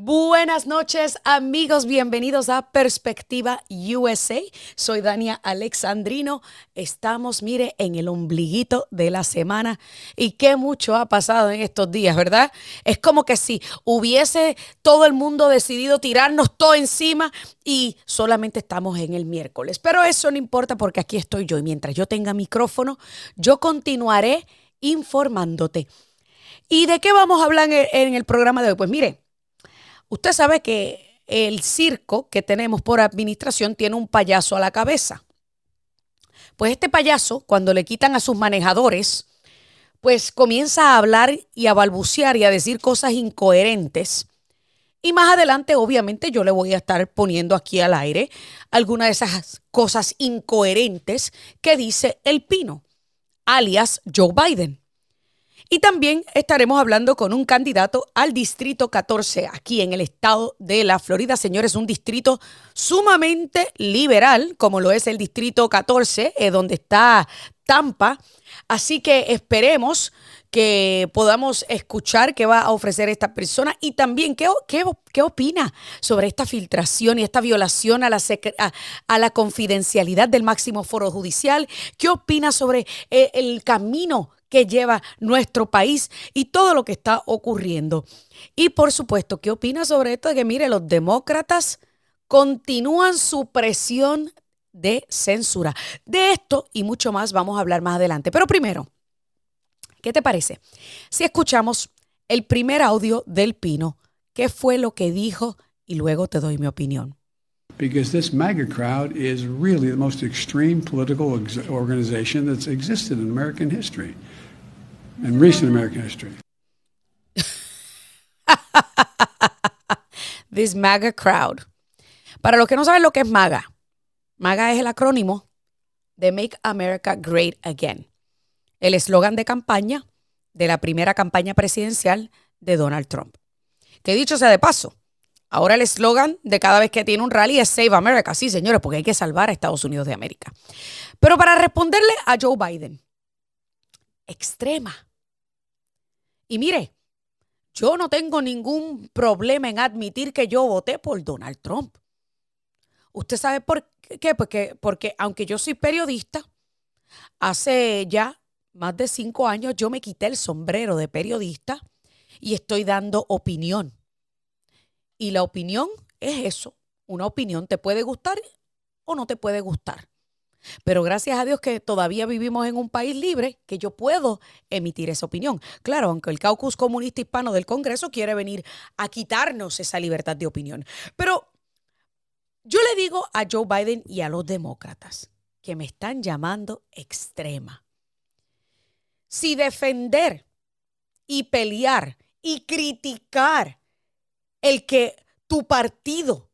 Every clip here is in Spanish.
Buenas noches amigos, bienvenidos a Perspectiva USA. Soy Dania Alexandrino. Estamos, mire, en el ombliguito de la semana y qué mucho ha pasado en estos días, ¿verdad? Es como que si hubiese todo el mundo decidido tirarnos todo encima y solamente estamos en el miércoles. Pero eso no importa porque aquí estoy yo y mientras yo tenga micrófono, yo continuaré informándote. ¿Y de qué vamos a hablar en el programa de hoy? Pues mire, Usted sabe que el circo que tenemos por administración tiene un payaso a la cabeza. Pues este payaso, cuando le quitan a sus manejadores, pues comienza a hablar y a balbucear y a decir cosas incoherentes. Y más adelante, obviamente, yo le voy a estar poniendo aquí al aire algunas de esas cosas incoherentes que dice el Pino, alias Joe Biden. Y también estaremos hablando con un candidato al Distrito 14 aquí en el estado de la Florida. Señores, un distrito sumamente liberal, como lo es el Distrito 14, eh, donde está Tampa. Así que esperemos que podamos escuchar qué va a ofrecer esta persona y también qué, qué, qué opina sobre esta filtración y esta violación a la, a, la confidencialidad del máximo foro judicial, qué opina sobre eh, el camino que lleva nuestro país y todo lo que está ocurriendo. Y por supuesto, ¿qué opina sobre esto de que, mire, los demócratas continúan su presión de censura? De esto y mucho más vamos a hablar más adelante. Pero primero, ¿qué te parece? Si escuchamos el primer audio del Pino, ¿qué fue lo que dijo? Y luego te doy mi opinión. Because this MAGA crowd is really the most extreme political organization that's existed in American history. in recent American history. This MAGA crowd. Para los que no saben lo que es MAGA, MAGA es el acrónimo de Make America Great Again, el eslogan de campaña de la primera campaña presidencial de Donald Trump. Que dicho sea de paso, ahora el eslogan de cada vez que tiene un rally es Save America. Sí, señores, porque hay que salvar a Estados Unidos de América. Pero para responderle a Joe Biden, extrema y mire, yo no tengo ningún problema en admitir que yo voté por Donald Trump. ¿Usted sabe por qué? Porque, porque aunque yo soy periodista, hace ya más de cinco años yo me quité el sombrero de periodista y estoy dando opinión. Y la opinión es eso. Una opinión te puede gustar o no te puede gustar. Pero gracias a Dios que todavía vivimos en un país libre, que yo puedo emitir esa opinión. Claro, aunque el caucus comunista hispano del Congreso quiere venir a quitarnos esa libertad de opinión. Pero yo le digo a Joe Biden y a los demócratas que me están llamando extrema. Si defender y pelear y criticar el que tu partido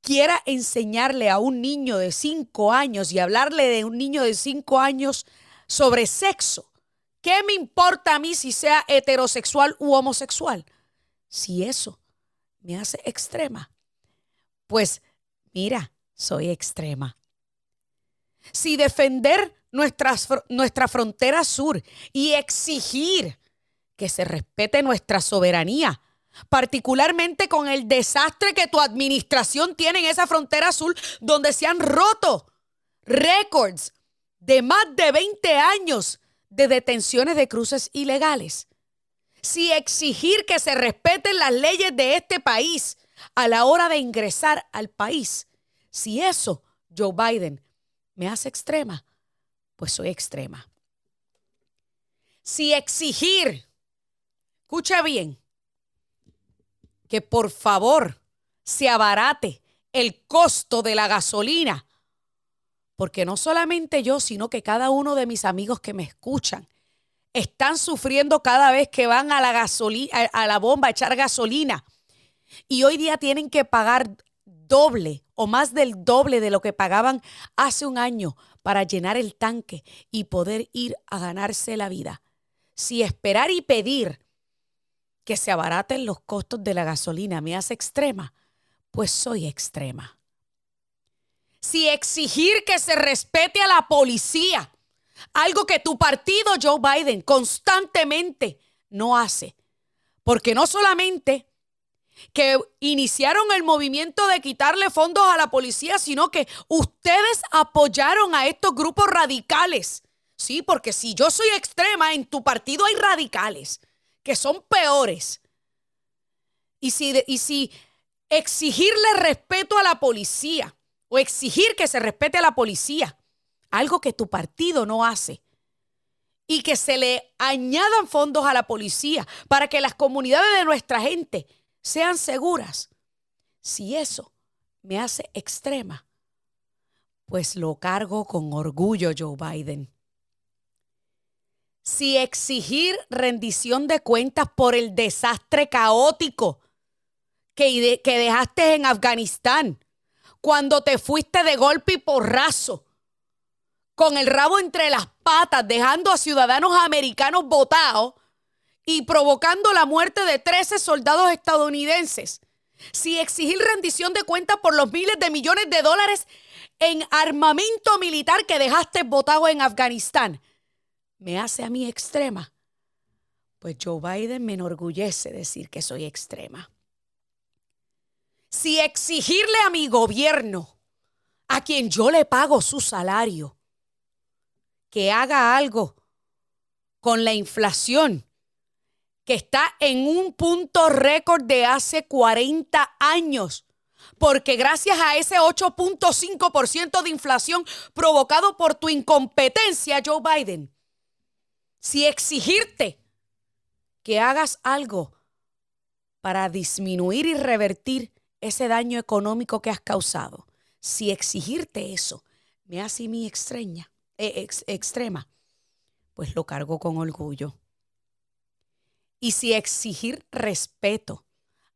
quiera enseñarle a un niño de cinco años y hablarle de un niño de cinco años sobre sexo, ¿qué me importa a mí si sea heterosexual u homosexual? Si eso me hace extrema, pues mira, soy extrema. Si defender nuestra frontera sur y exigir que se respete nuestra soberanía particularmente con el desastre que tu administración tiene en esa frontera azul, donde se han roto récords de más de 20 años de detenciones de cruces ilegales. Si exigir que se respeten las leyes de este país a la hora de ingresar al país, si eso, Joe Biden, me hace extrema, pues soy extrema. Si exigir, escucha bien, que por favor se abarate el costo de la gasolina. Porque no solamente yo, sino que cada uno de mis amigos que me escuchan están sufriendo cada vez que van a la a la bomba a echar gasolina. Y hoy día tienen que pagar doble o más del doble de lo que pagaban hace un año para llenar el tanque y poder ir a ganarse la vida. Si esperar y pedir que se abaraten los costos de la gasolina me hace extrema, pues soy extrema. Si exigir que se respete a la policía, algo que tu partido Joe Biden constantemente no hace, porque no solamente que iniciaron el movimiento de quitarle fondos a la policía, sino que ustedes apoyaron a estos grupos radicales. Sí, porque si yo soy extrema, en tu partido hay radicales que son peores. Y si, y si exigirle respeto a la policía o exigir que se respete a la policía, algo que tu partido no hace, y que se le añadan fondos a la policía para que las comunidades de nuestra gente sean seguras. Si eso me hace extrema, pues lo cargo con orgullo, Joe Biden. Si exigir rendición de cuentas por el desastre caótico que, que dejaste en Afganistán, cuando te fuiste de golpe y porrazo, con el rabo entre las patas, dejando a ciudadanos americanos votados y provocando la muerte de 13 soldados estadounidenses. Si exigir rendición de cuentas por los miles de millones de dólares en armamento militar que dejaste votado en Afganistán me hace a mí extrema, pues Joe Biden me enorgullece decir que soy extrema. Si exigirle a mi gobierno, a quien yo le pago su salario, que haga algo con la inflación que está en un punto récord de hace 40 años. Porque gracias a ese 8.5% de inflación provocado por tu incompetencia, Joe Biden, si exigirte que hagas algo para disminuir y revertir ese daño económico que has causado, si exigirte eso me hace mi extraña, eh, extrema, pues lo cargo con orgullo. Y si exigir respeto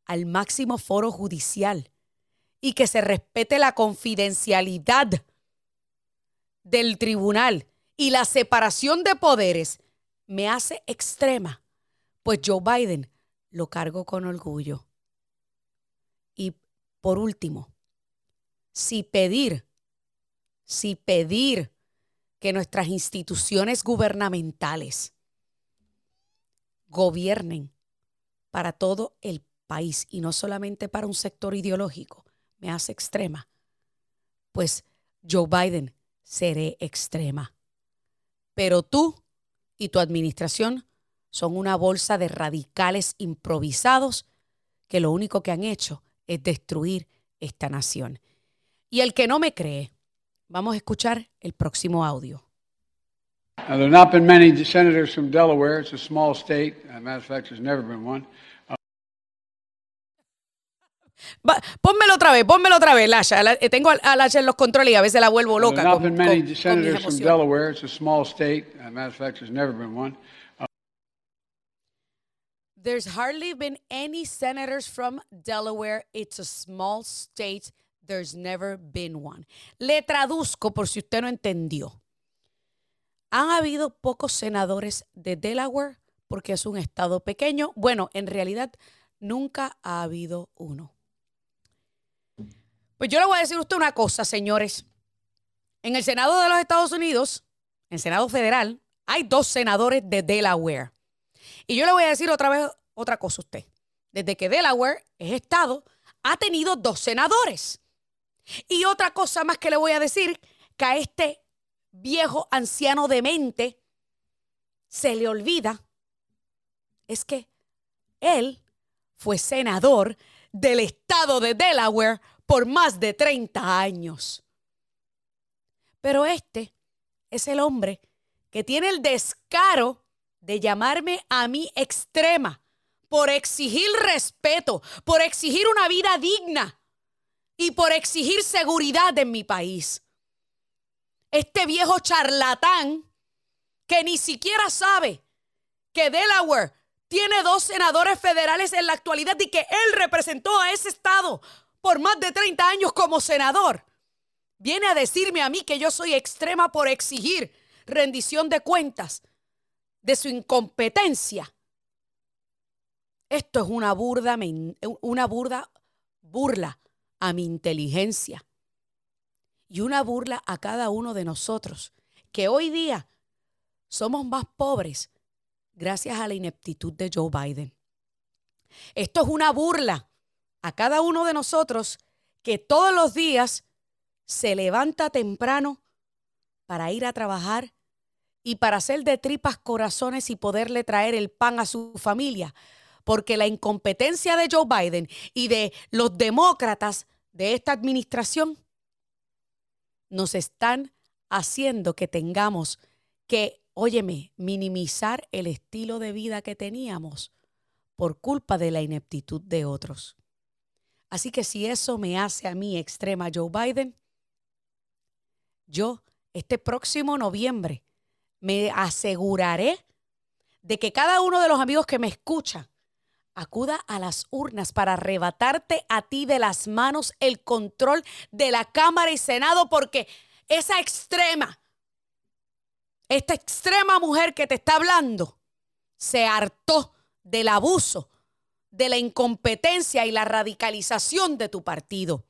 al máximo foro judicial y que se respete la confidencialidad del tribunal y la separación de poderes me hace extrema, pues Joe Biden lo cargo con orgullo. Y por último, si pedir, si pedir que nuestras instituciones gubernamentales gobiernen para todo el país y no solamente para un sector ideológico, me hace extrema, pues Joe Biden seré extrema. Pero tú y tu administración son una bolsa de radicales improvisados que lo único que han hecho es destruir esta nación. Y el que no me cree, Vamos a escuchar el próximo audio. Now, there have not been many senators from Delaware. It's a small state. As a matter of fact, there's never been one. Va, pónmelo otra vez, pónmelo otra vez, Lasha. La, eh, tengo a Lasha en los controles y a veces la vuelvo loca. Con, many con- senators from. Delaware. It's a small state. As a matter of fact, there's never been one. There's hardly been any senators from Delaware. It's a small state. There's never been one. Le traduzco por si usted no entendió. Han habido pocos senadores de Delaware porque es un estado pequeño. Bueno, en realidad nunca ha habido uno. Pues yo le voy a decir a usted una cosa, señores. En el Senado de los Estados Unidos, en el Senado federal, hay dos senadores de Delaware. Y yo le voy a decir otra vez otra cosa a usted. Desde que Delaware es estado, ha tenido dos senadores. Y otra cosa más que le voy a decir, que a este viejo anciano demente se le olvida, es que él fue senador del estado de Delaware por más de 30 años. Pero este es el hombre que tiene el descaro de llamarme a mí extrema por exigir respeto, por exigir una vida digna y por exigir seguridad en mi país. Este viejo charlatán que ni siquiera sabe que Delaware tiene dos senadores federales en la actualidad y que él representó a ese estado por más de 30 años como senador. Viene a decirme a mí que yo soy extrema por exigir rendición de cuentas de su incompetencia. Esto es una burda, una burda burla a mi inteligencia y una burla a cada uno de nosotros, que hoy día somos más pobres gracias a la ineptitud de Joe Biden. Esto es una burla a cada uno de nosotros que todos los días se levanta temprano para ir a trabajar y para hacer de tripas corazones y poderle traer el pan a su familia. Porque la incompetencia de Joe Biden y de los demócratas de esta administración nos están haciendo que tengamos que, óyeme, minimizar el estilo de vida que teníamos por culpa de la ineptitud de otros. Así que si eso me hace a mí extrema Joe Biden, yo este próximo noviembre me aseguraré de que cada uno de los amigos que me escucha acuda a las urnas para arrebatarte a ti de las manos el control de la Cámara y Senado, porque esa extrema, esta extrema mujer que te está hablando, se hartó del abuso, de la incompetencia y la radicalización de tu partido.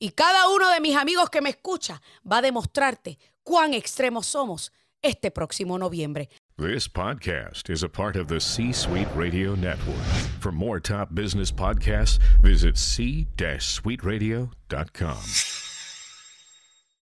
Y cada uno de mis amigos que me escucha va a demostrarte cuán extremos somos este próximo noviembre. This podcast is a part of the C Suite Radio Network. For more top business podcasts, visit c-suiteradio.com.